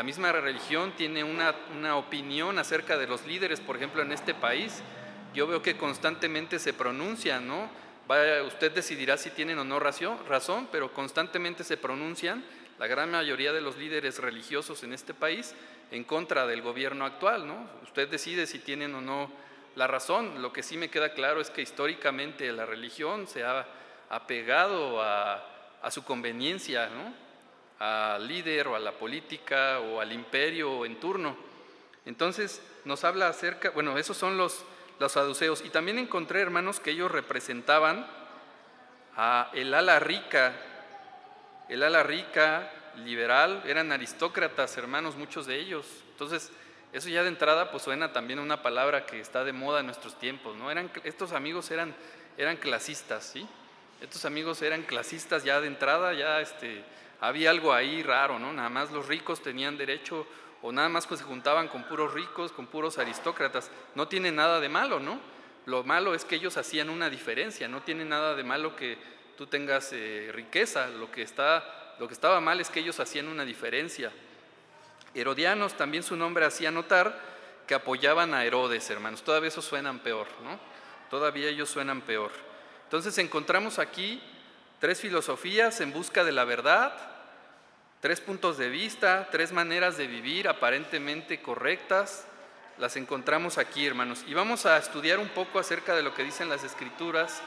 la misma religión tiene una, opinión acerca de los líderes, por ejemplo, en este país. Yo veo que constantemente se pronuncian, ¿no? usted decidirá si tienen o no razón, pero constantemente se pronuncian la gran mayoría de los líderes religiosos en este país en contra del gobierno actual, ¿no? Usted decide si tienen o no la razón. Lo que sí me queda claro es que históricamente la religión se ha apegado a, a su conveniencia, ¿no? Al líder o a la política o al imperio en turno. Entonces nos habla acerca, bueno, esos son los los saduceos. Y también encontré, hermanos, que ellos representaban a el ala rica, el ala rica, liberal, eran aristócratas, hermanos, muchos de ellos. Entonces, eso ya de entrada pues suena también una palabra que está de moda en nuestros tiempos, ¿no? Eran, estos amigos eran, eran clasistas, ¿sí? Estos amigos eran clasistas ya de entrada, ya este, había algo ahí raro, ¿no? Nada más los ricos tenían derecho o nada más que se juntaban con puros ricos, con puros aristócratas. No tiene nada de malo, ¿no? Lo malo es que ellos hacían una diferencia, no tiene nada de malo que tú tengas eh, riqueza, lo que, está, lo que estaba mal es que ellos hacían una diferencia. Herodianos, también su nombre hacía notar que apoyaban a Herodes, hermanos. Todavía esos suenan peor, ¿no? Todavía ellos suenan peor. Entonces encontramos aquí tres filosofías en busca de la verdad, Tres puntos de vista, tres maneras de vivir aparentemente correctas, las encontramos aquí, hermanos. Y vamos a estudiar un poco acerca de lo que dicen las escrituras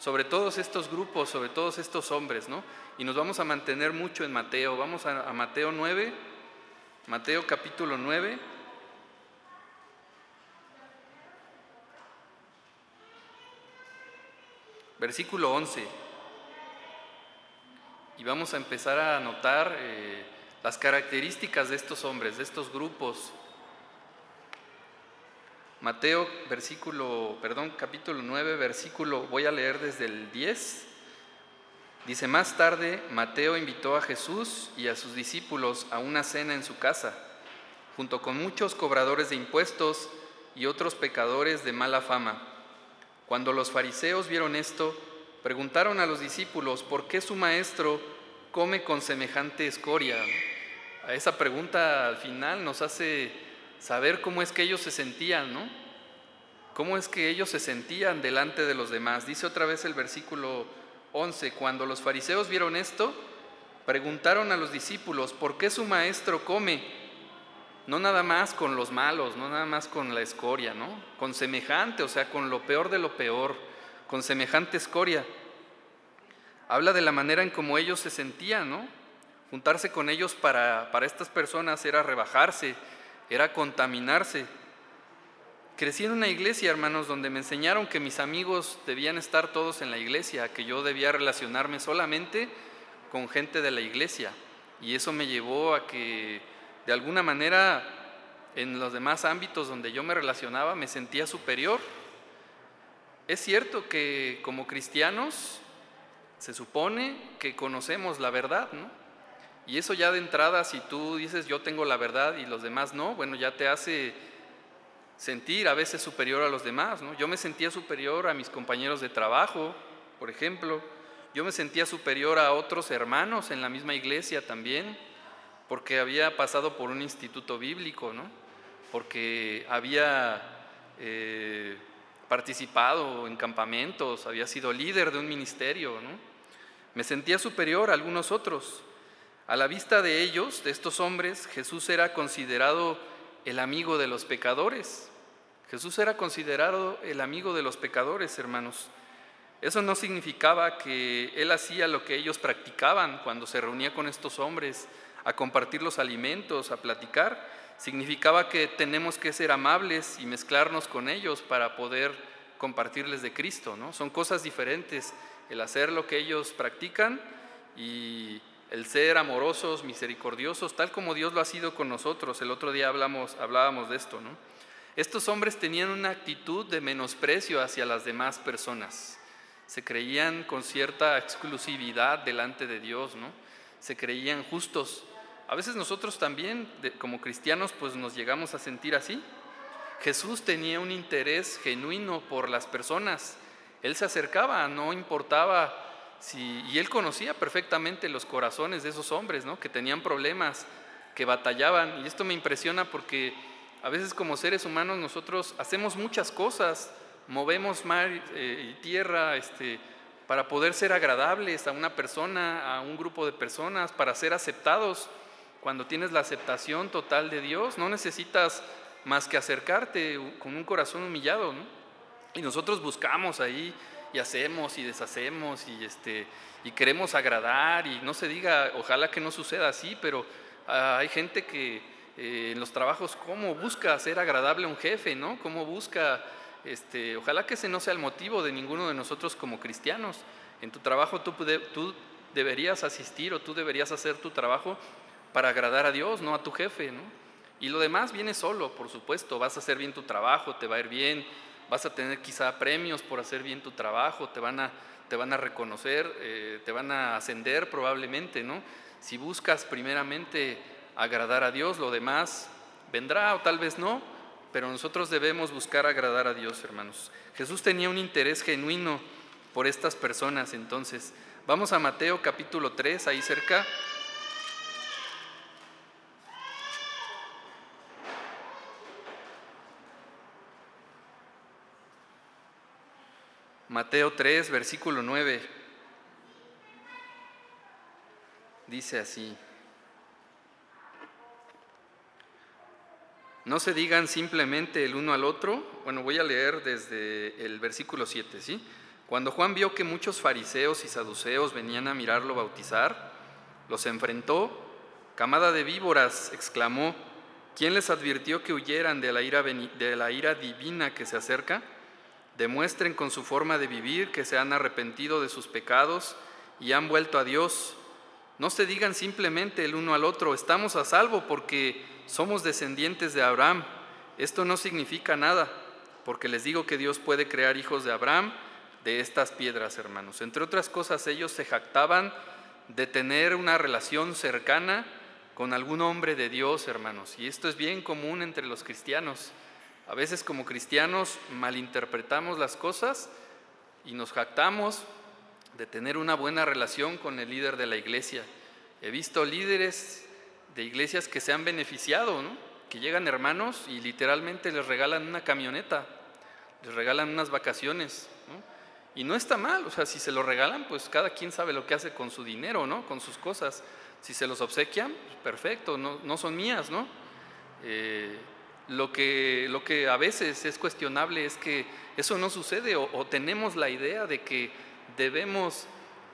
sobre todos estos grupos, sobre todos estos hombres, ¿no? Y nos vamos a mantener mucho en Mateo. Vamos a, Mateo 9, Mateo capítulo 9. Versículo 11 y vamos a empezar a notar eh, las características de estos hombres, de estos grupos. Mateo, versículo, perdón, capítulo 9, versículo, voy a leer desde el 10. Dice, más tarde Mateo invitó a Jesús y a sus discípulos a una cena en su casa, junto con muchos cobradores de impuestos y otros pecadores de mala fama. Cuando los fariseos vieron esto, preguntaron a los discípulos, ¿por qué su maestro come con semejante escoria? A esa pregunta al final nos hace saber cómo es que ellos se sentían, ¿no? ¿Cómo es que ellos se sentían delante de los demás? Dice otra vez el versículo 11, cuando los fariseos vieron esto, preguntaron a los discípulos, ¿por qué su maestro come? No nada más con los malos, no nada más con la escoria, ¿no? Con semejante, o sea, con lo peor de lo peor, con semejante escoria. Habla de la manera en cómo ellos se sentían, ¿no? Juntarse con ellos para, para estas personas era rebajarse, era contaminarse. Crecí en una iglesia, hermanos, donde me enseñaron que mis amigos debían estar todos en la iglesia, que yo debía relacionarme solamente con gente de la iglesia. Y eso me llevó a que, de alguna manera, en los demás ámbitos donde yo me relacionaba, me sentía superior. Es cierto que como cristianos se supone que conocemos la verdad, ¿no? Y eso ya de entrada, si tú dices yo tengo la verdad y los demás no, bueno, ya te hace sentir a veces superior a los demás, ¿no? Yo me sentía superior a mis compañeros de trabajo, por ejemplo. Yo me sentía superior a otros hermanos en la misma iglesia también, porque había pasado por un instituto bíblico, ¿no? Porque había eh, participado en campamentos, había sido líder de un ministerio, ¿no? Me sentía superior a algunos otros. A la vista de ellos, de estos hombres, Jesús era considerado el amigo de los pecadores. Jesús era considerado el amigo de los pecadores, hermanos. Eso no significaba que Él hacía lo que ellos practicaban cuando se reunía con estos hombres a compartir los alimentos, a platicar. Significaba que tenemos que ser amables y mezclarnos con ellos para poder compartirles de Cristo, ¿no? Son cosas diferentes el hacer lo que ellos practican y el ser amorosos, misericordiosos, tal como Dios lo ha sido con nosotros. El otro día hablamos, hablábamos de esto, ¿no? Estos hombres tenían una actitud de menosprecio hacia las demás personas. Se creían con cierta exclusividad delante de Dios, ¿no? Se creían justos. A veces nosotros también, como cristianos, pues nos llegamos a sentir así. Jesús tenía un interés genuino por las personas él se acercaba, no importaba si, y él conocía perfectamente los corazones de esos hombres, ¿no? que tenían problemas que batallaban. Y esto me impresiona porque a veces como seres humanos nosotros hacemos muchas cosas, movemos mar eh, y tierra este, para poder ser agradables a una persona, a un grupo de personas, para ser aceptados. Cuando tienes la aceptación total de Dios, no necesitas más que acercarte con un corazón humillado. Y nosotros buscamos ahí y hacemos y deshacemos y, este, y queremos agradar y no se diga, ojalá que no suceda así, pero ah, hay gente que eh, en los trabajos, ¿cómo busca ser agradable a un jefe? ¿no? ¿Cómo busca, este, ojalá que ese no sea el motivo de ninguno de nosotros como cristianos? En tu trabajo tú, tú deberías asistir o tú deberías hacer tu trabajo para agradar a Dios, no a tu jefe, ¿no? Y lo demás viene solo, por supuesto, vas a hacer bien tu trabajo, te va a ir bien, vas a tener quizá premios por hacer bien tu trabajo, te van a, te van a reconocer, eh, te van a ascender probablemente, ¿no? Si buscas primeramente agradar a Dios, lo demás vendrá o tal vez no, pero nosotros debemos buscar agradar a Dios, hermanos. Jesús tenía un interés genuino por estas personas, entonces. Vamos a Mateo capítulo 3, ahí cerca. Mateo 3, versículo 9. Dice así. No se digan simplemente el uno al otro. Bueno, voy a leer desde el versículo 7, ¿sí? Cuando Juan vio que muchos fariseos y saduceos venían a mirarlo bautizar, los enfrentó. Camada de víboras, exclamó, ¿quién les advirtió que huyeran de la ira, de la ira divina que se acerca? Demuestren con su forma de vivir que se han arrepentido de sus pecados y han vuelto a Dios. No se digan simplemente el uno al otro, estamos a salvo porque somos descendientes de Abraham. Esto no significa nada, porque les digo que Dios puede crear hijos de Abraham de estas piedras, hermanos. Entre otras cosas, ellos se jactaban de tener una relación cercana con algún hombre de Dios, hermanos. Y esto es bien común entre los cristianos. A veces como cristianos malinterpretamos las cosas y nos jactamos de tener una buena relación con el líder de la iglesia. He visto líderes de iglesias que se han beneficiado, que llegan hermanos y literalmente les regalan una camioneta, les regalan unas vacaciones. Y no está mal, o sea, si se lo regalan, pues cada quien sabe lo que hace con su dinero, ¿no? con sus cosas. Si se los obsequian, pues perfecto, no, no son mías, ¿no? Eh, lo que, lo que a veces es cuestionable es que eso no sucede o, tenemos la idea de que debemos,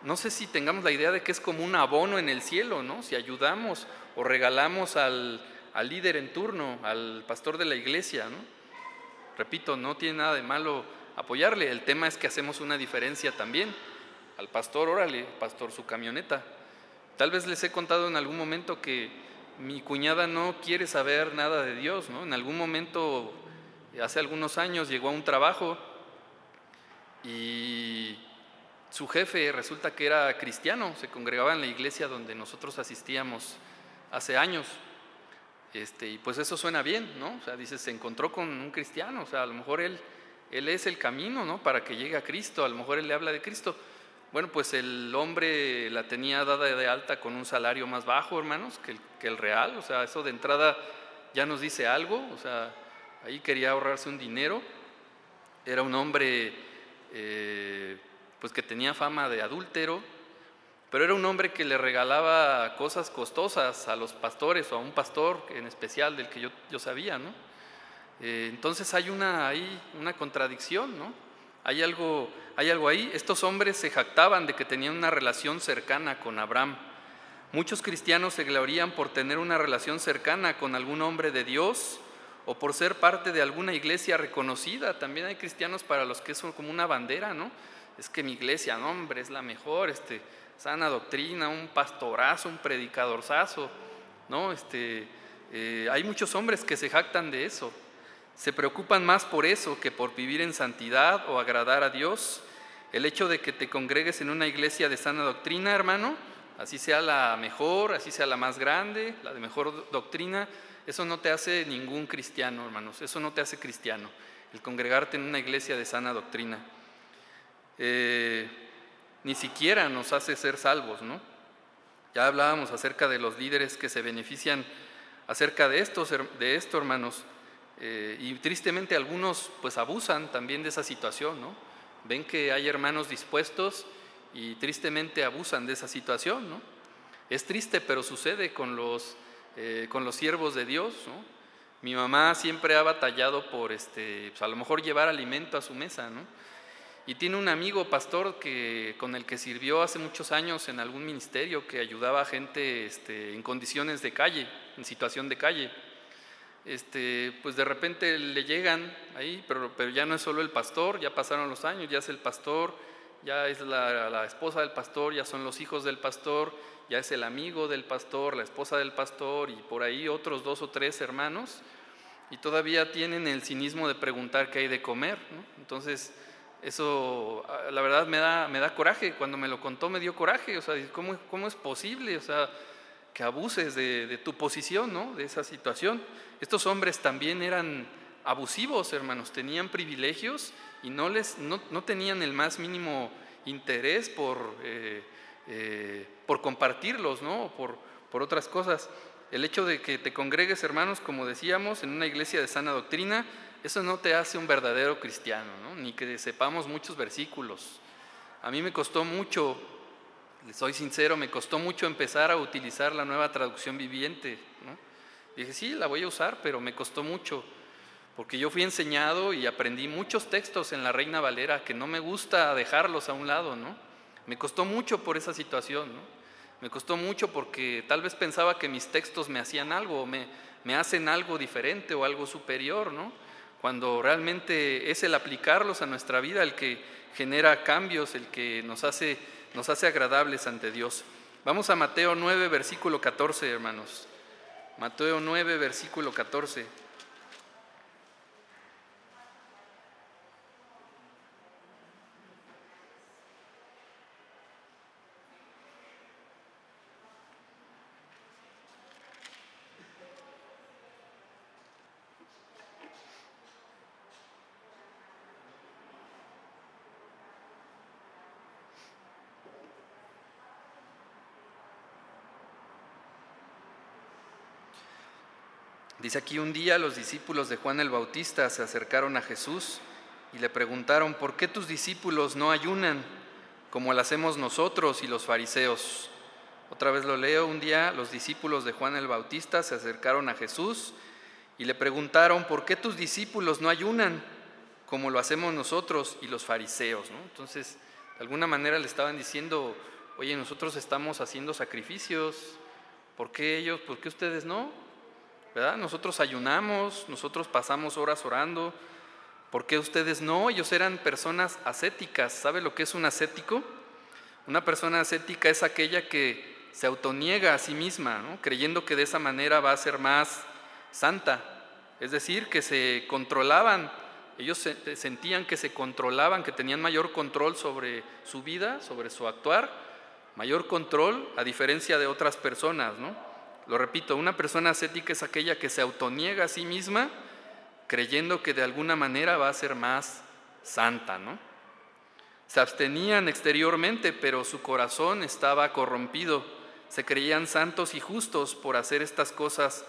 no sé si tengamos la idea de que es como un abono en el cielo, ¿no? Si ayudamos o regalamos al, al líder en turno, al pastor de la iglesia, ¿no? Repito, no tiene nada de malo apoyarle, el tema es que hacemos una diferencia también. Al pastor, órale, pastor, su camioneta. Tal vez les he contado en algún momento que mi cuñada no quiere saber nada de Dios, ¿no? En algún momento, hace algunos años, llegó a un trabajo y su jefe resulta que era cristiano, se congregaba en la iglesia donde nosotros asistíamos hace años. Este, y pues eso suena bien, ¿no? O sea, dice, se encontró con un cristiano, o sea, a lo mejor él, él es el camino, ¿no? Para que llegue a Cristo, a lo mejor él le habla de Cristo. Bueno, pues el hombre la tenía dada de alta con un salario más bajo, hermanos, que el, real. O sea, eso de entrada ya nos dice algo. O sea, ahí quería ahorrarse un dinero. Era un hombre eh, pues que tenía fama de adúltero, pero era un hombre que le regalaba cosas costosas a los pastores o a un pastor en especial del que yo, yo sabía, ¿no? Eh, entonces hay una, hay una contradicción, ¿no? Hay algo, hay algo ahí. Estos hombres se jactaban de que tenían una relación cercana con Abraham. Muchos cristianos se glorían por tener una relación cercana con algún hombre de Dios o por ser parte de alguna iglesia reconocida. También hay cristianos para los que es como una bandera, ¿no? Es que mi iglesia, no, hombre, es la mejor, este, sana doctrina, un pastorazo, un predicadorzazo, ¿no? Este, eh, hay muchos hombres que se jactan de eso. Se preocupan más por eso que por vivir en santidad o agradar a Dios. El hecho de que te congregues en una iglesia de sana doctrina, hermano, así sea la mejor, así sea la más grande, la de mejor doctrina, eso no te hace ningún cristiano, hermanos, eso no te hace cristiano, el congregarte en una iglesia de sana doctrina. Eh, ni siquiera nos hace ser salvos, ¿no? Ya hablábamos acerca de los líderes que se benefician acerca de, de esto, hermanos. Eh, y tristemente algunos pues abusan también de esa situación, ¿no? Ven que hay hermanos dispuestos y tristemente abusan de esa situación, ¿no? Es triste, pero sucede con los, eh, con los siervos de Dios, ¿no? Mi mamá siempre ha batallado por, este, pues, a lo mejor llevar alimento a su mesa, ¿no? Y tiene un amigo pastor que, con el que sirvió hace muchos años en algún ministerio que ayudaba a gente este, en condiciones de calle, en situación de calle. Este, pues de repente le llegan ahí, pero, pero ya no es solo el pastor, ya pasaron los años, ya es el pastor, ya es la, la esposa del pastor, ya son los hijos del pastor, ya es el amigo del pastor, la esposa del pastor y por ahí otros dos o tres hermanos, y todavía tienen el cinismo de preguntar qué hay de comer. Entonces, eso, ah, la verdad, me da, me da coraje. Cuando me lo contó, me dio coraje. O sea, ¿cómo, cómo es posible? O sea, que abuses de, tu posición, ¿no? De esa situación. Estos hombres también eran abusivos, hermanos. Tenían privilegios y no, les, no, tenían el más mínimo interés por, eh, eh, por compartirlos, ¿no? Por, por otras cosas. El hecho de que te congregues, hermanos, como decíamos, en una iglesia de sana doctrina, eso no te hace un verdadero cristiano, ni que sepamos muchos versículos. A mí me costó mucho, soy sincero, me costó mucho empezar a utilizar la nueva traducción viviente. Dije, sí, la voy a usar, pero me costó mucho, porque yo fui enseñado y aprendí muchos textos en la Reina Valera que no me gusta dejarlos a un lado, ¿no? Me costó mucho por esa situación, Me costó mucho porque tal vez pensaba que mis textos me hacían algo, me, me hacen algo diferente o algo superior, ¿no? Cuando realmente es el aplicarlos a nuestra vida el que genera cambios, el que nos hace, nos hace agradables ante Dios. Vamos a Mateo 9, versículo 14, hermanos. Mateo 9, versículo 14. Dice aquí un día los discípulos de Juan el Bautista se acercaron a Jesús y le preguntaron, ¿por qué tus discípulos no ayunan como lo hacemos nosotros y los fariseos? Otra vez lo leo, un día los discípulos de Juan el Bautista se acercaron a Jesús y le preguntaron, ¿por qué tus discípulos no ayunan como lo hacemos nosotros y los fariseos? Entonces, de alguna manera le estaban diciendo, oye, nosotros estamos haciendo sacrificios, ¿por qué ellos, por qué ustedes no? Nosotros ayunamos, nosotros pasamos horas orando. ¿Por qué ustedes no? Ellos eran personas ascéticas. ¿Sabe lo que es un ascético? Una persona ascética es aquella que se autoniega a sí misma, creyendo que de esa manera va a ser más santa. Es decir, que se controlaban, ellos sentían que se controlaban, que tenían mayor control sobre su vida, sobre su actuar, mayor control a diferencia de otras personas, ¿no? Lo repito, una persona ascética es aquella que se autoniega a sí misma creyendo que de alguna manera va a ser más santa, ¿no? Se abstenían exteriormente, pero su corazón estaba corrompido. Se creían santos y justos por hacer estas cosas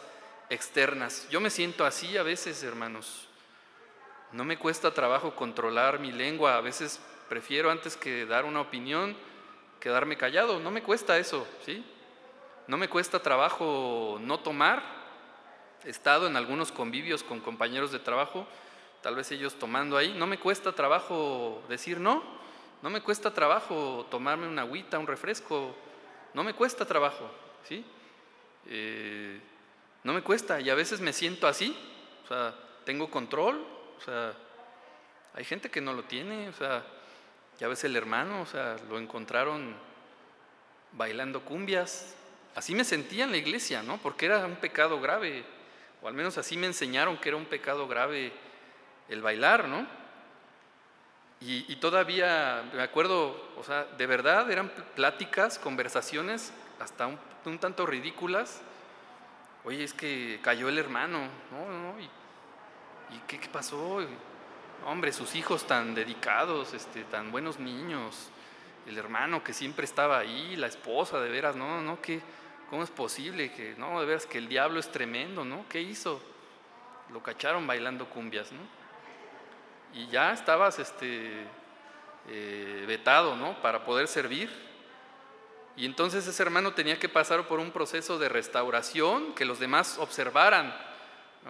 externas. Yo me siento así a veces, hermanos. No me cuesta trabajo controlar mi lengua. A veces prefiero antes que dar una opinión quedarme callado. No me cuesta eso, ¿sí? No me cuesta trabajo no tomar. He estado en algunos convivios con compañeros de trabajo, tal vez ellos tomando ahí. No me cuesta trabajo decir no. No me cuesta trabajo tomarme una agüita, un refresco. No me cuesta trabajo, ¿sí? Eh, no me cuesta y a veces me siento así. O sea, tengo control. O sea, hay gente que no lo tiene. O sea, ya ves el hermano, o sea, lo encontraron bailando cumbias, Así me sentía en la iglesia, ¿no? Porque era un pecado grave, o al menos así me enseñaron que era un pecado grave el bailar, ¿no? Y, todavía me acuerdo, o sea, de verdad eran pláticas, conversaciones hasta un, tanto ridículas. Oye, es que cayó el hermano, ¿no? ¿Y, qué, pasó? Hombre, sus hijos tan dedicados, este, tan buenos niños, el hermano que siempre estaba ahí, la esposa, de veras, no, no, qué, ¿Cómo es posible que, no, de veras que el diablo es tremendo, ¿no? ¿Qué hizo? Lo cacharon bailando cumbias, ¿no? Y ya estabas este, eh, vetado, ¿no? Para poder servir. Y entonces ese hermano tenía que pasar por un proceso de restauración, que los demás observaran.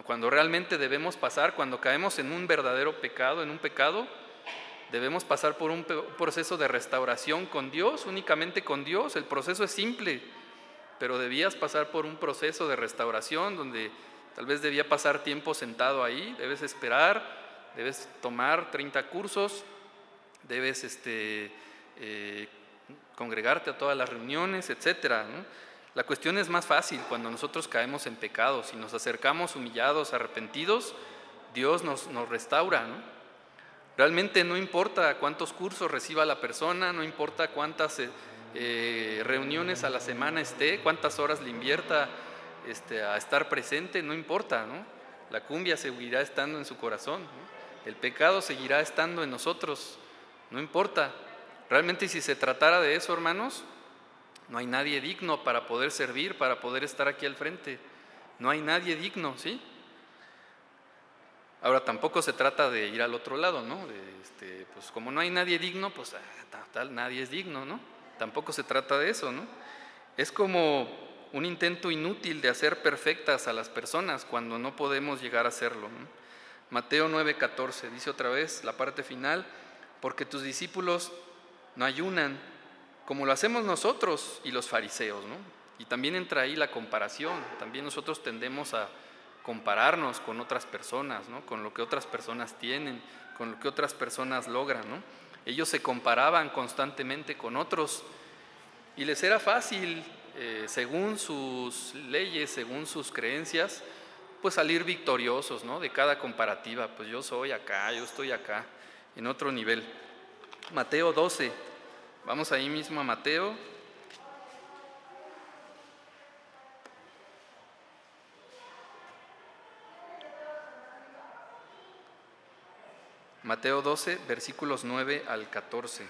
Cuando realmente debemos pasar, cuando caemos en un verdadero pecado, en un pecado, debemos pasar por un proceso de restauración con Dios, únicamente con Dios. El proceso es simple pero debías pasar por un proceso de restauración donde tal vez debía pasar tiempo sentado ahí, debes esperar, debes tomar 30 cursos, debes este, eh, congregarte a todas las reuniones, etc. La cuestión es más fácil cuando nosotros caemos en pecados y nos acercamos humillados, arrepentidos, Dios nos, nos restaura. Realmente no importa cuántos cursos reciba la persona, no importa cuántas... Eh, eh, reuniones a la semana esté, cuántas horas le invierta este, a estar presente, no importa, ¿no? La cumbia seguirá estando en su corazón, el pecado seguirá estando en nosotros, no importa. Realmente si se tratara de eso, hermanos, no hay nadie digno para poder servir, para poder estar aquí al frente. No hay nadie digno, ¿sí? Ahora tampoco se trata de ir al otro lado, ¿no? este, pues como no hay nadie digno, pues ah, tal, nadie es digno, ¿no? Tampoco se trata de eso, ¿no? Es como un intento inútil de hacer perfectas a las personas cuando no podemos llegar a hacerlo. Mateo 9:14 dice otra vez la parte final, porque tus discípulos no ayunan como lo hacemos nosotros y los fariseos, ¿no? Y también entra ahí la comparación, también nosotros tendemos a compararnos con otras personas, ¿no? Con lo que otras personas tienen, con lo que otras personas logran, ¿no? Ellos se comparaban constantemente con otros y les era fácil, eh, según sus leyes, según sus creencias, pues salir victoriosos ¿no? de cada comparativa. Pues yo soy acá, yo estoy acá, en otro nivel. Mateo 12, vamos ahí mismo a Mateo. Mateo 12, versículos 9 al 14.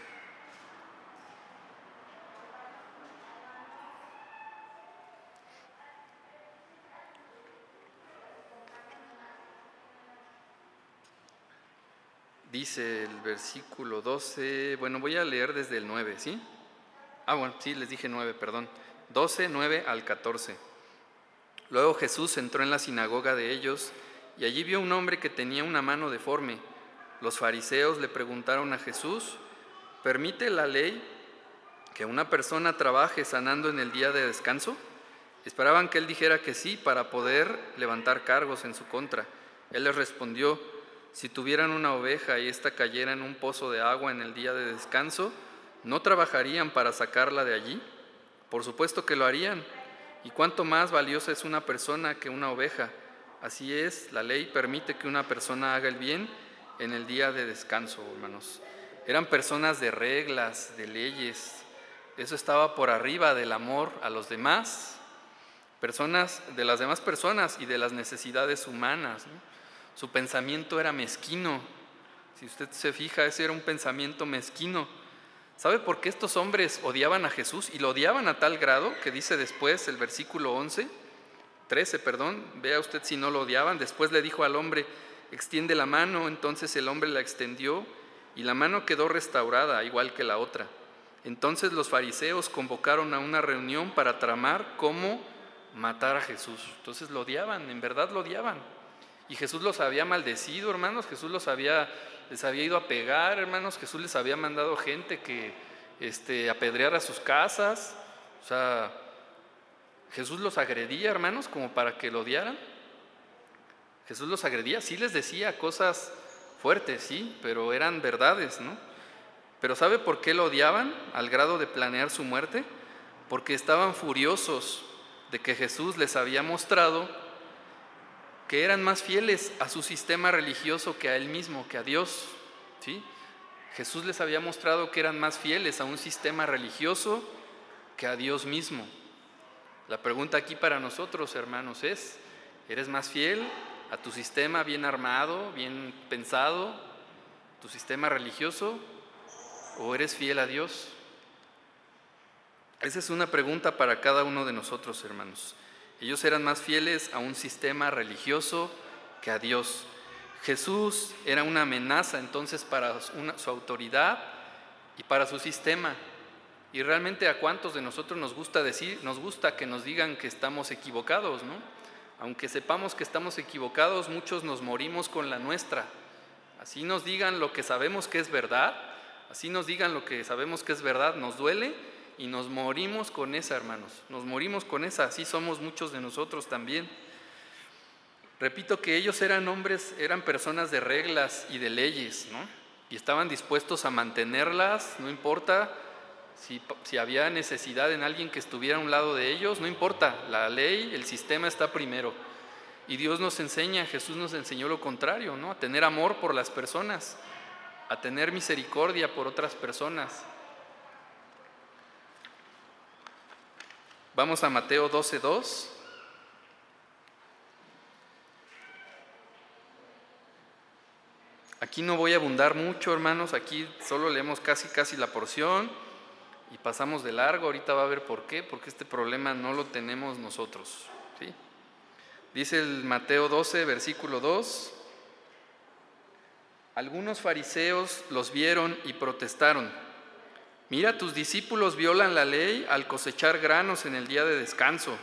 Dice el versículo 12, bueno, voy a leer desde el 9, ¿sí? Ah, bueno, sí, les dije 9, perdón. 12, 9 al 14. Luego Jesús entró en la sinagoga de ellos y allí vio un hombre que tenía una mano deforme los fariseos le preguntaron a Jesús, ¿permite la ley que una persona trabaje sanando en el día de descanso? Esperaban que él dijera que sí para poder levantar cargos en su contra. Él les respondió, si tuvieran una oveja y ésta cayera en un pozo de agua en el día de descanso, ¿no trabajarían para sacarla de allí? Por supuesto que lo harían. ¿Y cuánto más valiosa es una persona que una oveja? Así es, la ley permite que una persona haga el bien en el día de descanso, hermanos. Eran personas de reglas, de leyes. Eso estaba por arriba del amor a los demás, personas de las demás personas y de las necesidades humanas. Su pensamiento era mezquino. Si usted se fija, ese era un pensamiento mezquino. ¿Sabe por qué estos hombres odiaban a Jesús? Y lo odiaban a tal grado que dice después el versículo 11, 13, perdón, vea usted si no lo odiaban. Después le dijo al hombre, extiende la mano, entonces el hombre la extendió y la mano quedó restaurada, igual que la otra. Entonces los fariseos convocaron a una reunión para tramar cómo matar a Jesús. Entonces lo odiaban, en verdad lo odiaban. Y Jesús los había maldecido, hermanos, Jesús los había, les había ido a pegar, hermanos, Jesús les había mandado gente que este, apedreara sus casas. O sea, Jesús los agredía, hermanos, como para que lo odiaran. Jesús los agredía, sí les decía cosas fuertes, sí, pero eran verdades, ¿no? Pero ¿sabe por qué lo odiaban al grado de planear su muerte? Porque estaban furiosos de que Jesús les había mostrado que eran más fieles a su sistema religioso que a él mismo, que a Dios, ¿sí? Jesús les había mostrado que eran más fieles a un sistema religioso que a Dios mismo. La pregunta aquí para nosotros, hermanos, es, ¿eres más fiel a tu sistema bien armado, bien pensado, tu sistema religioso, o eres fiel a Dios? Esa es una pregunta para cada uno de nosotros, hermanos. Ellos eran más fieles a un sistema religioso que a Dios. Jesús era una amenaza entonces para su autoridad y para su sistema. Y realmente a cuántos de nosotros nos gusta decir, nos gusta que nos digan que estamos equivocados, ¿no? Aunque sepamos que estamos equivocados, muchos nos morimos con la nuestra. Así nos digan lo que sabemos que es verdad, así nos digan lo que sabemos que es verdad, nos duele y nos morimos con esa, hermanos. Nos morimos con esa, así somos muchos de nosotros también. Repito que ellos eran hombres, eran personas de reglas y de leyes, ¿no? Y estaban dispuestos a mantenerlas, no importa si, había necesidad en alguien que estuviera a un lado de ellos, no importa, la ley, el sistema está primero. Y Dios nos enseña, Jesús nos enseñó lo contrario, ¿no? A tener amor por las personas, a tener misericordia por otras personas, Vamos a Mateo 12.2. Aquí no voy a abundar mucho, hermanos, aquí solo leemos casi casi la porción y pasamos de largo, ahorita va a ver por qué, porque este problema no lo tenemos nosotros. ¿sí? Dice el Mateo 12, versículo 2, algunos fariseos los vieron y protestaron. Mira, tus discípulos violan la ley al cosechar granos en el día de descanso.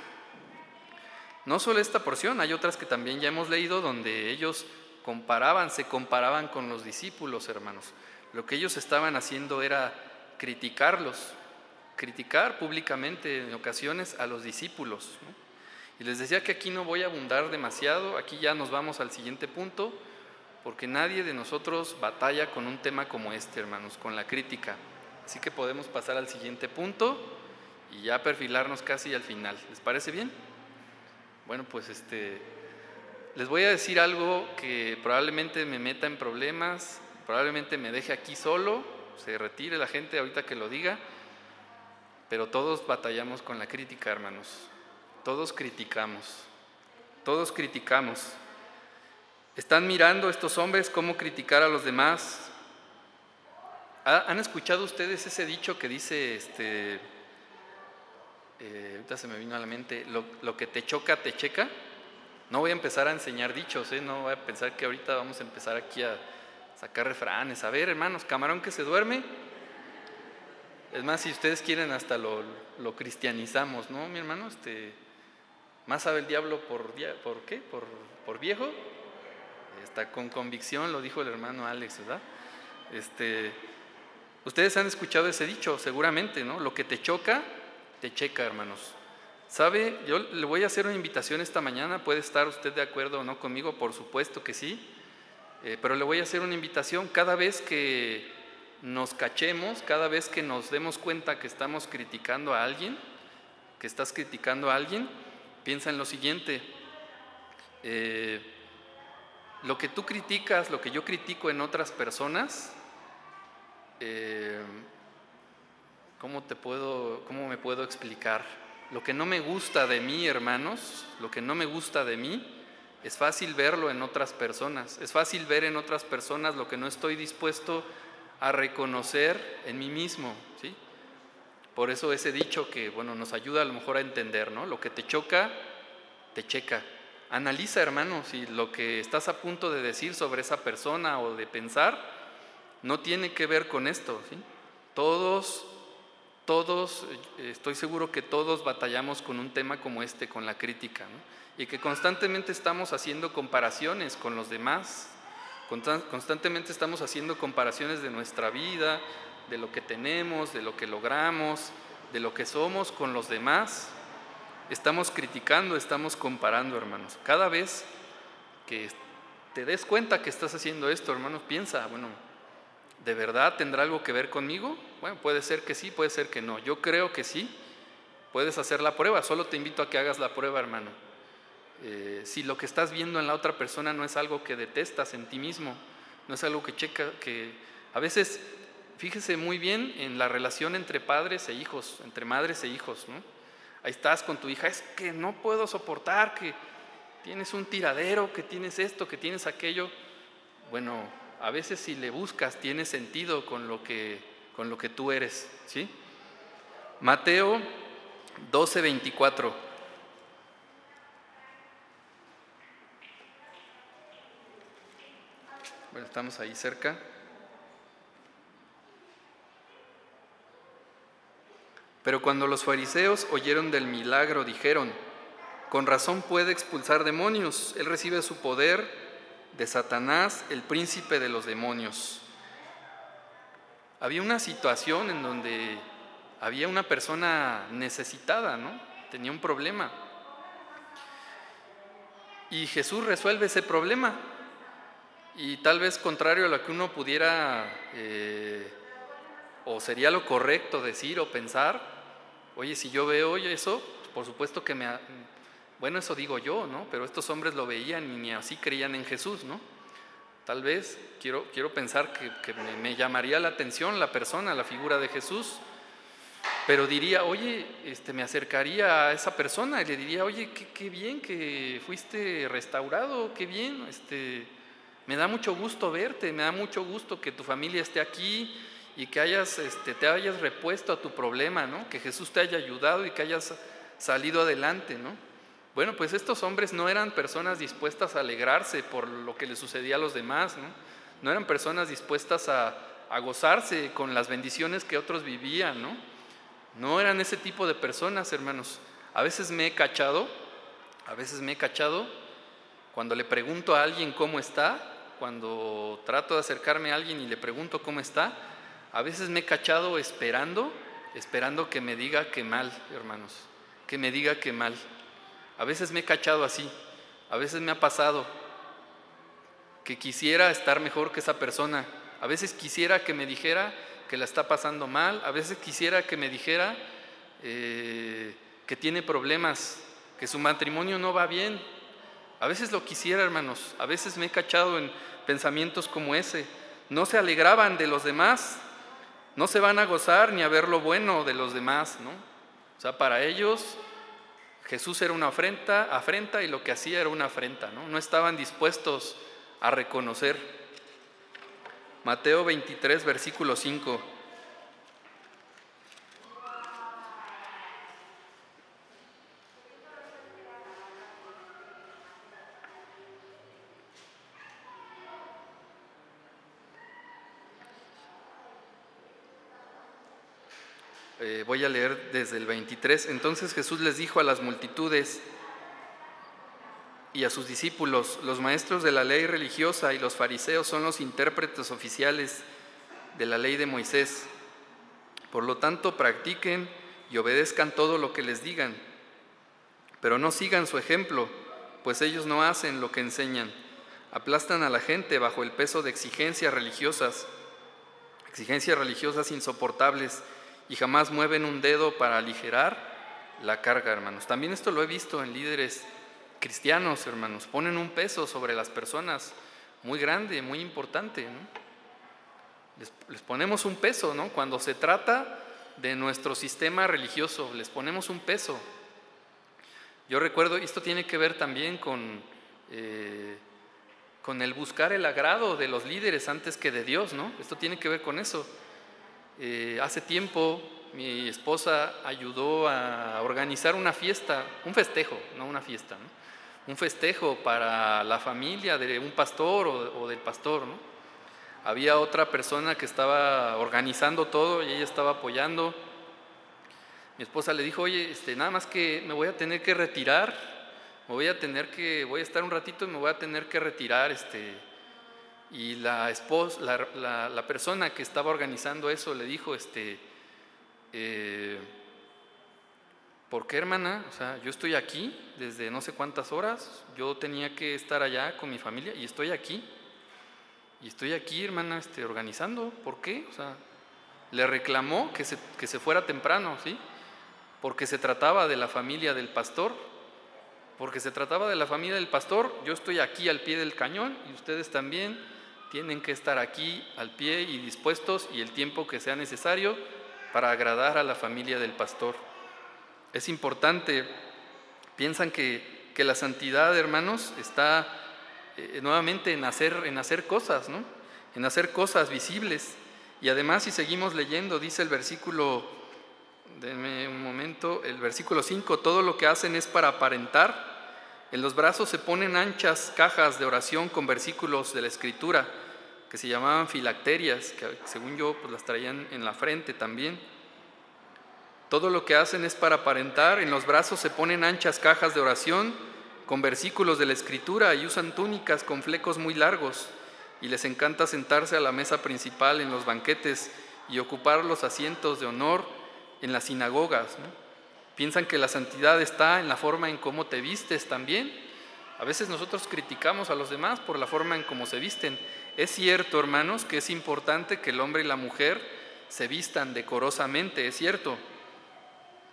No solo esta porción, hay otras que también ya hemos leído donde ellos comparaban, se comparaban con los discípulos, hermanos. Lo que ellos estaban haciendo era criticarlos, criticar públicamente en ocasiones a los discípulos. Y les decía que aquí no voy a abundar demasiado, aquí ya nos vamos al siguiente punto, porque nadie de nosotros batalla con un tema como este, hermanos, con la crítica. Así que podemos pasar al siguiente punto y ya perfilarnos casi al final. ¿Les parece bien? Bueno, pues este les voy a decir algo que probablemente me meta en problemas, probablemente me deje aquí solo, se retire la gente ahorita que lo diga, pero todos batallamos con la crítica, hermanos. Todos criticamos. Todos criticamos. Están mirando estos hombres cómo criticar a los demás, ¿Han escuchado ustedes ese dicho que dice, este, eh, ahorita se me vino a la mente, lo, que te choca, te checa? No voy a empezar a enseñar dichos, ¿eh? no voy a pensar que ahorita vamos a empezar aquí a sacar refranes. A ver, hermanos, camarón que se duerme. Es más, si ustedes quieren, hasta lo, cristianizamos, ¿no, mi hermano? Este, más sabe el diablo por, ¿por qué? Por, por viejo. Está con convicción, lo dijo el hermano Alex, ¿verdad? Este, Ustedes han escuchado ese dicho, seguramente, ¿no? Lo que te choca, te checa, hermanos. ¿Sabe? Yo le voy a hacer una invitación esta mañana, puede estar usted de acuerdo o no conmigo, por supuesto que sí, eh, pero le voy a hacer una invitación cada vez que nos cachemos, cada vez que nos demos cuenta que estamos criticando a alguien, que estás criticando a alguien, piensa en lo siguiente, eh, lo que tú criticas, lo que yo critico en otras personas, eh, ¿cómo, te puedo, ¿cómo me puedo explicar? Lo que no me gusta de mí, hermanos, lo que no me gusta de mí, es fácil verlo en otras personas. Es fácil ver en otras personas lo que no estoy dispuesto a reconocer en mí mismo, ¿sí? Por eso ese dicho que, bueno, nos ayuda a lo mejor a entender, ¿no? Lo que te choca, te checa. Analiza, hermano, si lo que estás a punto de decir sobre esa persona o de pensar no tiene que ver con esto. ¿sí? Todos, todos, eh, estoy seguro que todos batallamos con un tema como este, con la crítica, y que constantemente estamos haciendo comparaciones con los demás, constantemente estamos haciendo comparaciones de nuestra vida, de lo que tenemos, de lo que logramos, de lo que somos con los demás. Estamos criticando, estamos comparando, hermanos. Cada vez que te des cuenta que estás haciendo esto, hermanos, piensa, bueno, ¿de verdad tendrá algo que ver conmigo? Bueno, puede ser que sí, puede ser que no. Yo creo que sí. Puedes hacer la prueba, solo te invito a que hagas la prueba, hermano. Eh, si lo que estás viendo en la otra persona no es algo que detestas en ti mismo, no es algo que checa, que a veces, fíjese muy bien en la relación entre padres e hijos, entre madres e hijos, ¿no? Ahí estás con tu hija, es que no puedo soportar que tienes un tiradero, que tienes esto, que tienes aquello. Bueno, a veces si le buscas tiene sentido con lo que, con lo que tú eres, ¿sí? Mateo 12, 24. Estamos ahí cerca. Pero cuando los fariseos oyeron del milagro, dijeron, con razón puede expulsar demonios, él recibe su poder de Satanás, el príncipe de los demonios. Había una situación en donde había una persona necesitada, ¿no? Tenía un problema. Y Jesús resuelve ese problema. Y tal vez contrario a lo que uno pudiera, eh, o sería lo correcto decir o pensar, oye, si yo veo eso, por supuesto que me... Bueno, eso digo yo, ¿no? Pero estos hombres lo veían y ni así creían en Jesús, ¿no? Tal vez quiero, quiero pensar que, me, llamaría la atención la persona, la figura de Jesús, pero diría, oye, este, me acercaría a esa persona y le diría, oye, qué, bien que fuiste restaurado, qué bien, este, me da mucho gusto verte, me da mucho gusto que tu familia esté aquí y que hayas, este, te hayas repuesto a tu problema, ¿no? que Jesús te haya ayudado y que hayas salido adelante, ¿no? Bueno, pues estos hombres no eran personas dispuestas a alegrarse por lo que le sucedía a los demás, ¿no? No eran personas dispuestas a, gozarse con las bendiciones que otros vivían, ¿no? No eran ese tipo de personas, hermanos. A veces me he cachado, a veces me he cachado cuando le pregunto a alguien cómo está, cuando trato de acercarme a alguien y le pregunto cómo está, a veces me he cachado esperando, esperando que me diga que mal, hermanos, que me diga que mal. A veces me he cachado así, a veces me ha pasado que quisiera estar mejor que esa persona, a veces quisiera que me dijera que la está pasando mal, a veces quisiera que me dijera eh, que tiene problemas, que su matrimonio no va bien. A veces lo quisiera, hermanos, a veces me he cachado en pensamientos como ese. No se alegraban de los demás, no se van a gozar ni a ver lo bueno de los demás, ¿no? O sea, para ellos Jesús era una afrenta, afrenta y lo que hacía era una afrenta, ¿no? No estaban dispuestos a reconocer. Mateo 23, versículo 5. Eh, voy a leer desde el 23. Entonces Jesús les dijo a las multitudes y a sus discípulos, los maestros de la ley religiosa y los fariseos son los intérpretes oficiales de la ley de Moisés. Por lo tanto, practiquen y obedezcan todo lo que les digan, pero no sigan su ejemplo, pues ellos no hacen lo que enseñan. Aplastan a la gente bajo el peso de exigencias religiosas, exigencias religiosas insoportables y jamás mueven un dedo para aligerar la carga, hermanos. También esto lo he visto en líderes cristianos, hermanos. Ponen un peso sobre las personas muy grande, muy importante. Les, ponemos un peso, ¿no? Cuando se trata de nuestro sistema religioso, les ponemos un peso. Yo recuerdo, esto tiene que ver también con, eh, con el buscar el agrado de los líderes antes que de Dios, ¿no? Esto tiene que ver con eso. Eh, hace tiempo mi esposa ayudó a organizar una fiesta, un festejo, no una fiesta, un festejo para la familia de un pastor o, del pastor. Había otra persona que estaba organizando todo y ella estaba apoyando. Mi esposa le dijo, oye, este, nada más que me voy a tener que retirar, me voy a tener que, voy a estar un ratito y me voy a tener que retirar, este, y la, esposa, la, persona que estaba organizando eso le dijo, este, eh, ¿por qué hermana? O sea, yo estoy aquí desde no sé cuántas horas, yo tenía que estar allá con mi familia y estoy aquí. Y estoy aquí, hermana, este, organizando. ¿Por qué? O sea, le reclamó que se, que se fuera temprano, ¿sí? Porque se trataba de la familia del pastor. Porque se trataba de la familia del pastor, yo estoy aquí al pie del cañón y ustedes también tienen que estar aquí al pie y dispuestos y el tiempo que sea necesario para agradar a la familia del pastor. Es importante, piensan que, la santidad, hermanos, está eh, nuevamente en hacer, en hacer cosas, ¿no? En hacer cosas visibles. Y además, si seguimos leyendo, dice el versículo denme un momento, el versículo 5, todo lo que hacen es para aparentar. En los brazos se ponen anchas cajas de oración con versículos de la escritura que se llamaban filacterias, que según yo pues las traían en la frente también. Todo lo que hacen es para aparentar, en los brazos se ponen anchas cajas de oración con versículos de la escritura y usan túnicas con flecos muy largos y les encanta sentarse a la mesa principal en los banquetes y ocupar los asientos de honor en las sinagogas. Piensan que la santidad está en la forma en cómo te vistes también. A veces nosotros criticamos a los demás por la forma en cómo se visten. Es cierto, hermanos, que es importante que el hombre y la mujer se vistan decorosamente, es cierto.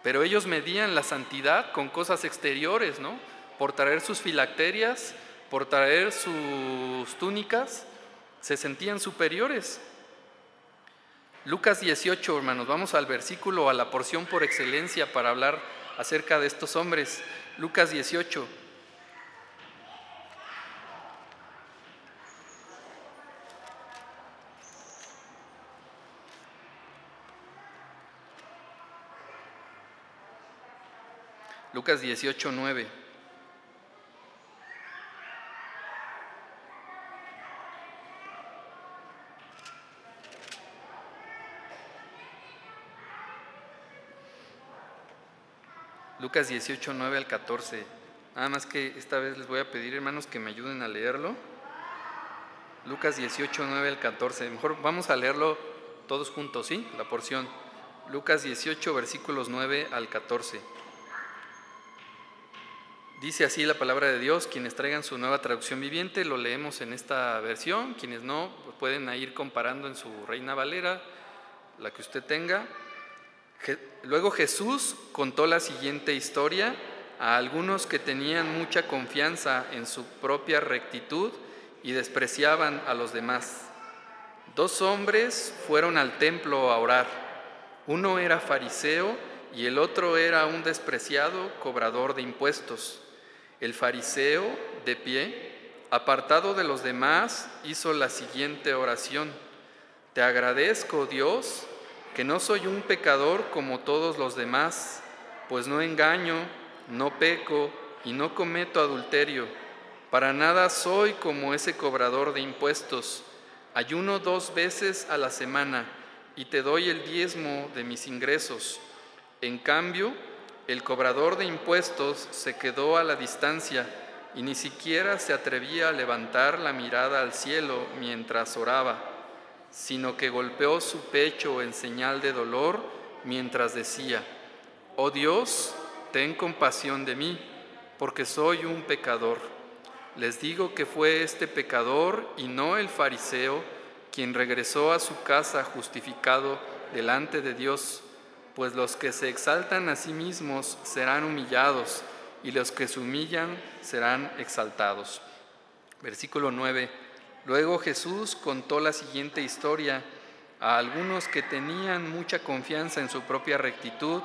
Pero ellos medían la santidad con cosas exteriores, ¿no? Por traer sus filacterias, por traer sus túnicas, se sentían superiores. Lucas 18, hermanos, vamos al versículo, a la porción por excelencia para hablar acerca de estos hombres. Lucas 18. Lucas 18, 9. Lucas 18, 9 al 14. Nada más que esta vez les voy a pedir, hermanos, que me ayuden a leerlo. Lucas 18, 9 al 14. Mejor vamos a leerlo todos juntos, ¿sí? La porción. Lucas 18, versículos 9 al 14. Dice así la palabra de Dios, quienes traigan su nueva traducción viviente, lo leemos en esta versión, quienes no, pues pueden ir comparando en su Reina Valera, la que usted tenga. Luego Jesús contó la siguiente historia a algunos que tenían mucha confianza en su propia rectitud y despreciaban a los demás. Dos hombres fueron al templo a orar. Uno era fariseo y el otro era un despreciado cobrador de impuestos. El fariseo, de pie, apartado de los demás, hizo la siguiente oración. Te agradezco, Dios, que no soy un pecador como todos los demás, pues no engaño, no peco y no cometo adulterio. Para nada soy como ese cobrador de impuestos. Ayuno dos veces a la semana y te doy el diezmo de mis ingresos. En cambio, el cobrador de impuestos se quedó a la distancia y ni siquiera se atrevía a levantar la mirada al cielo mientras oraba sino que golpeó su pecho en señal de dolor mientras decía, Oh Dios, ten compasión de mí, porque soy un pecador. Les digo que fue este pecador y no el fariseo quien regresó a su casa justificado delante de Dios, pues los que se exaltan a sí mismos serán humillados y los que se humillan serán exaltados. Versículo 9. Luego Jesús contó la siguiente historia a algunos que tenían mucha confianza en su propia rectitud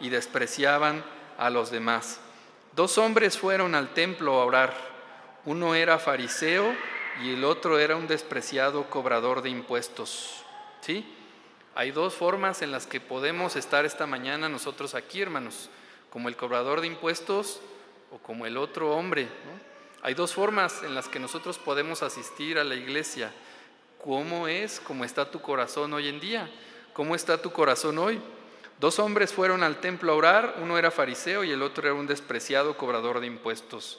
y despreciaban a los demás. Dos hombres fueron al templo a orar. Uno era fariseo y el otro era un despreciado cobrador de impuestos. ¿Sí? Hay dos formas en las que podemos estar esta mañana nosotros aquí, hermanos, como el cobrador de impuestos o como el otro hombre. ¿no? Hay dos formas en las que nosotros podemos asistir a la iglesia. ¿Cómo es? ¿Cómo está tu corazón hoy en día? ¿Cómo está tu corazón hoy? Dos hombres fueron al templo a orar, uno era fariseo y el otro era un despreciado cobrador de impuestos.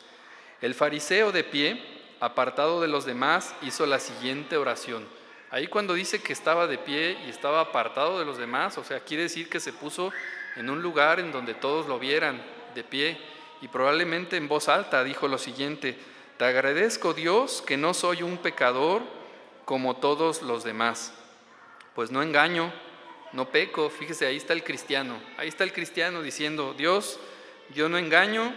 El fariseo de pie, apartado de los demás, hizo la siguiente oración. Ahí cuando dice que estaba de pie y estaba apartado de los demás, o sea, quiere decir que se puso en un lugar en donde todos lo vieran, de pie y probablemente en voz alta dijo lo siguiente, te agradezco Dios que no soy un pecador como todos los demás, pues no engaño, no peco, fíjese, ahí está el cristiano, ahí está el cristiano diciendo, Dios, yo no engaño,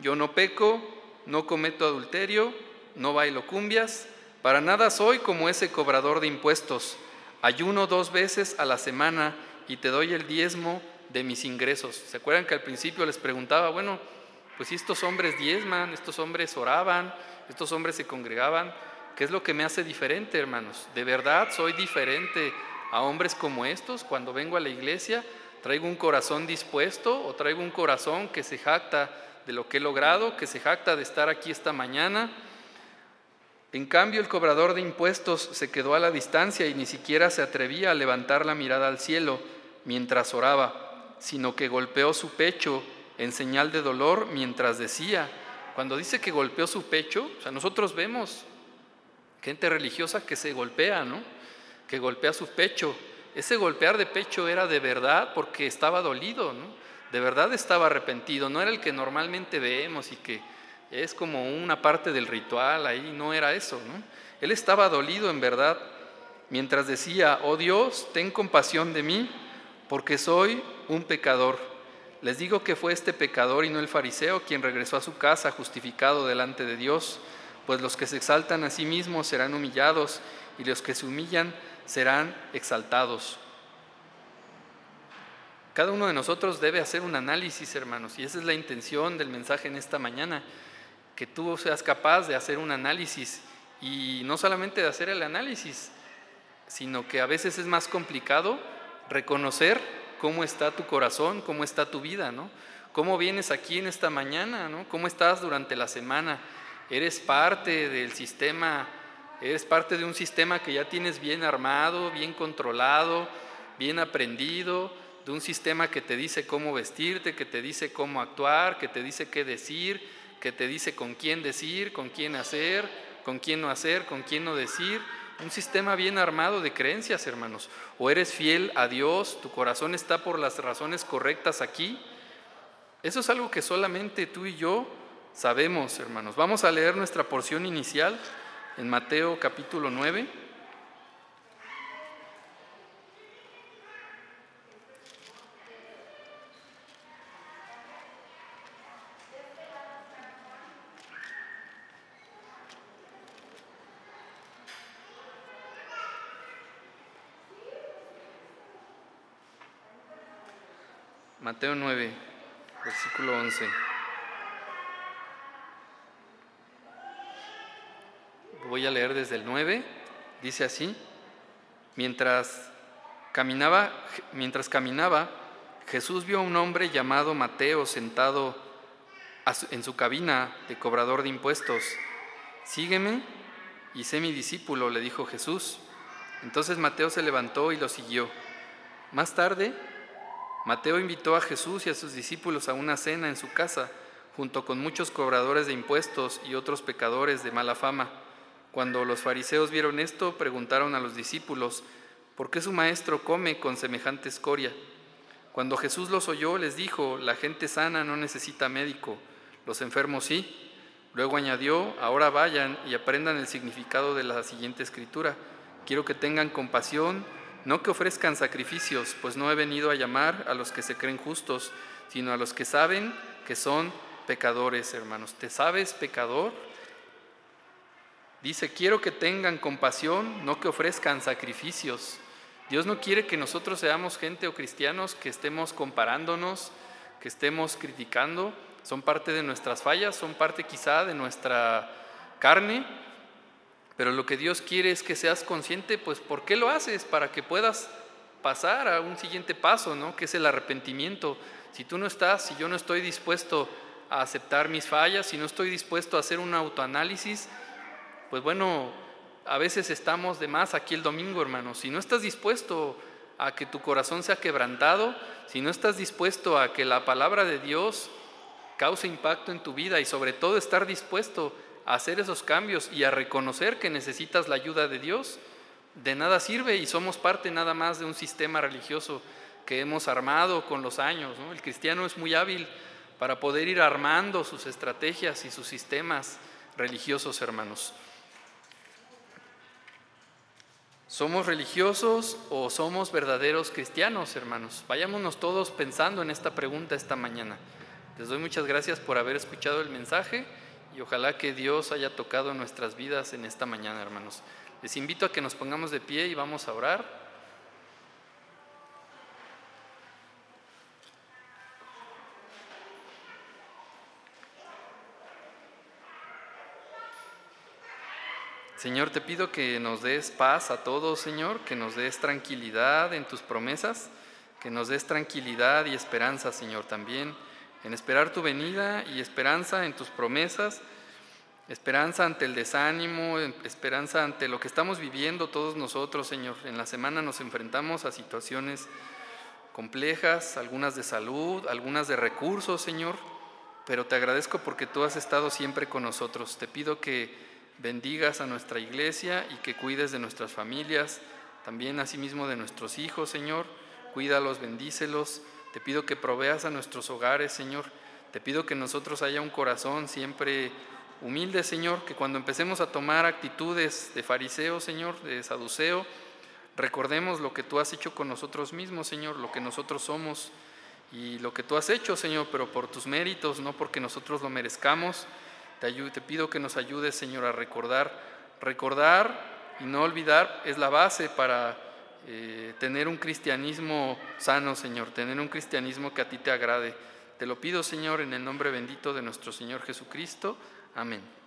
yo no peco, no cometo adulterio, no bailo cumbias, para nada soy como ese cobrador de impuestos, ayuno dos veces a la semana y te doy el diezmo de mis ingresos. ¿Se acuerdan que al principio les preguntaba, bueno, pues si estos hombres diezman, estos hombres oraban, estos hombres se congregaban, ¿qué es lo que me hace diferente, hermanos? ¿De verdad soy diferente a hombres como estos cuando vengo a la iglesia? ¿Traigo un corazón dispuesto o traigo un corazón que se jacta de lo que he logrado, que se jacta de estar aquí esta mañana? En cambio, el cobrador de impuestos se quedó a la distancia y ni siquiera se atrevía a levantar la mirada al cielo mientras oraba, sino que golpeó su pecho en señal de dolor mientras decía, cuando dice que golpeó su pecho, o sea, nosotros vemos gente religiosa que se golpea, ¿no? Que golpea su pecho. Ese golpear de pecho era de verdad porque estaba dolido, ¿no? De verdad estaba arrepentido, no era el que normalmente vemos y que es como una parte del ritual, ahí no era eso, ¿no? Él estaba dolido en verdad mientras decía, oh Dios, ten compasión de mí, porque soy un pecador. Les digo que fue este pecador y no el fariseo quien regresó a su casa justificado delante de Dios pues los que se exaltan a sí mismos serán humillados y los que se humillan serán exaltados. Cada uno de nosotros debe hacer un análisis, hermanos, y esa es la intención del mensaje en esta mañana, que tú seas capaz de hacer un análisis y no solamente de hacer el análisis, sino que a veces es más complicado reconocer cómo está tu corazón, cómo está tu vida, ¿no? ¿Cómo vienes aquí en esta mañana, ¿no? ¿Cómo estás durante la semana? eres parte del sistema, eres parte de un sistema que ya tienes bien armado, bien controlado, bien aprendido, de un sistema que te dice cómo vestirte, que te dice cómo actuar, que te dice qué decir, que te dice con quién decir, con quién hacer, con quién no hacer, con quién no decir. Un sistema bien armado de creencias, hermanos. O eres fiel a Dios, tu corazón está por las razones correctas aquí. Eso es algo que solamente tú y yo sabemos, hermanos. Vamos a leer nuestra porción inicial en Mateo capítulo 9. Mateo 9, versículo 11. voy a leer desde el 9, dice así, mientras caminaba, mientras caminaba, Jesús vio a un hombre llamado Mateo sentado en su cabina de cobrador de impuestos. Sígueme y sé mi discípulo, le dijo Jesús. Entonces Mateo se levantó y lo siguió. Más tarde, Mateo invitó a Jesús y a sus discípulos a una cena en su casa, junto con muchos cobradores de impuestos y otros pecadores de mala fama. Cuando los fariseos vieron esto, preguntaron a los discípulos, ¿por qué su maestro come con semejante escoria? Cuando Jesús los oyó, les dijo, la gente sana no necesita médico, los enfermos sí. Luego añadió, ahora vayan y aprendan el significado de la siguiente escritura. Quiero que tengan compasión, no que ofrezcan sacrificios, pues no he venido a llamar a los que se creen justos, sino a los que saben que son pecadores, hermanos. ¿Te sabes pecador? Dice, quiero que tengan compasión, no que ofrezcan sacrificios. Dios no quiere que nosotros seamos gente o cristianos que estemos comparándonos, que estemos criticando. Son parte de nuestras fallas, son parte quizá de nuestra carne, pero lo que Dios quiere es que seas consciente, pues, ¿por qué lo haces? Para que puedas pasar a un siguiente paso, ¿no? Que es el arrepentimiento. Si tú no estás, si yo no estoy dispuesto a aceptar mis fallas, si no estoy dispuesto a hacer un autoanálisis, pues bueno, a veces estamos de más aquí el domingo, hermano. Si no estás dispuesto a que tu corazón sea quebrantado, si no estás dispuesto a que la palabra de Dios cause impacto en tu vida y sobre todo estar dispuesto hacer esos cambios y a reconocer que necesitas la ayuda de Dios, de nada sirve y somos parte nada más de un sistema religioso que hemos armado con los años. El cristiano es muy hábil para poder ir armando sus estrategias y sus sistemas religiosos, hermanos. ¿Somos religiosos o somos verdaderos cristianos, hermanos? Vayámonos todos pensando en esta pregunta esta mañana. Les doy muchas gracias por haber escuchado el mensaje y ojalá que Dios haya tocado nuestras vidas en esta mañana, hermanos. Les invito a que nos pongamos de pie y vamos a orar. Señor, te pido que nos des paz a todos, Señor, que nos des tranquilidad en tus promesas, que nos des tranquilidad y esperanza, Señor, también en esperar tu venida y esperanza en tus promesas, esperanza ante el desánimo, esperanza ante lo que estamos viviendo todos nosotros, Señor. En la semana nos enfrentamos a situaciones complejas, algunas de salud, algunas de recursos, Señor, pero te agradezco porque tú has estado siempre con nosotros. Te pido que bendigas a nuestra iglesia y que cuides de nuestras familias, también asimismo de nuestros hijos, Señor. Cuídalos, bendícelos. Te pido que proveas a nuestros hogares, Señor. Te pido que nosotros haya un corazón siempre humilde, Señor, que cuando empecemos a tomar actitudes de fariseo, Señor, de saduceo, recordemos lo que tú has hecho con nosotros mismos, Señor, lo que nosotros somos y lo que tú has hecho, Señor, pero por tus méritos, no porque nosotros lo merezcamos. Te, te pido que nos ayudes, Señor, a recordar. Recordar y no olvidar es la base para eh, tener un cristianismo sano, Señor, tener un cristianismo que a ti te agrade. Te lo pido, Señor, en el nombre bendito de nuestro Señor Jesucristo. Amén.